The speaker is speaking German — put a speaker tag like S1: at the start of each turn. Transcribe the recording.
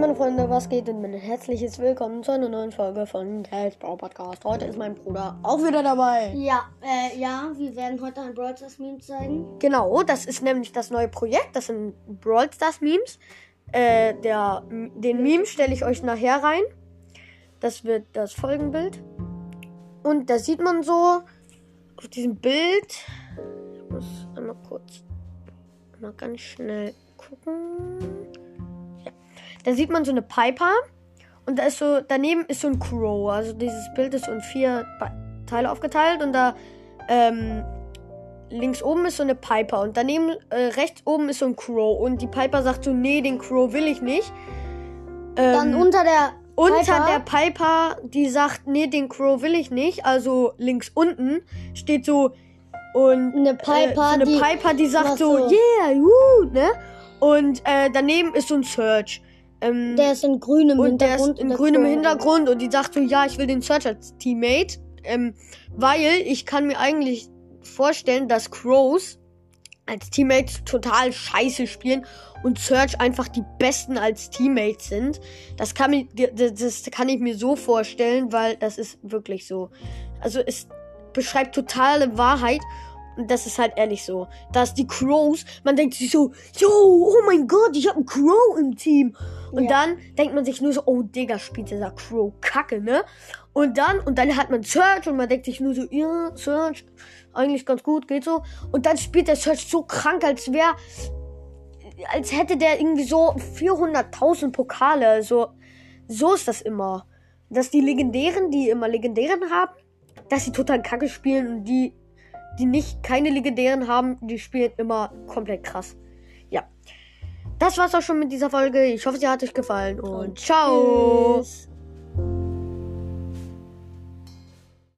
S1: Meine Freunde, was geht denn? Ein herzliches Willkommen zu einer neuen Folge von Tales Bro Podcast. Heute ist mein Bruder auch wieder dabei.
S2: Ja, äh, ja, wir werden heute ein Brawl Stars Meme zeigen.
S1: Genau, das ist nämlich das neue Projekt. Das sind Brawl Stars Memes. Äh, der, den Meme stelle ich euch nachher rein. Das wird das Folgenbild. Und da sieht man so auf diesem Bild. Ich muss einmal kurz mal ganz schnell gucken. Da sieht man so eine Piper. Und da ist so, daneben ist so ein Crow. Also dieses Bild ist so in vier Teile aufgeteilt. Und da ähm, links oben ist so eine Piper. Und daneben äh, rechts oben ist so ein Crow. Und die Piper sagt so, nee, den Crow will ich nicht.
S2: Ähm, Dann unter der
S1: unter Piper? der Piper, die sagt, nee, den Crow will ich nicht. Also links unten steht so, und
S2: eine Piper,
S1: äh, so eine die, Piper, die sagt so, yeah, uh, ne? Und äh, daneben ist so ein Search.
S2: Ähm, der ist in grünem
S1: und
S2: Hintergrund.
S1: Der ist in grünem Hintergrund und die sagt so, ja, ich will den Search als Teammate. Ähm, weil ich kann mir eigentlich vorstellen, dass Crows als Teammates total scheiße spielen und Search einfach die besten als Teammates sind. Das kann, ich, das kann ich mir so vorstellen, weil das ist wirklich so. Also es beschreibt totale Wahrheit und das ist halt ehrlich so. Dass die Crows, man denkt sich so, yo, oh mein Gott, ich habe einen Crow im Team. Und ja. dann denkt man sich nur so, oh Digga, spielt dieser Crow kacke, ne? Und dann, und dann hat man Search und man denkt sich nur so, ja, Search, eigentlich ganz gut, geht so. Und dann spielt der Search so krank, als wäre, als hätte der irgendwie so 400.000 Pokale. So, so ist das immer. Dass die Legendären, die immer Legendären haben, dass sie total kacke spielen und die die nicht keine legendären haben, die spielen immer komplett krass. Ja. Das war's auch schon mit dieser Folge. Ich hoffe, sie hat euch gefallen und, und ciao. Tschüss.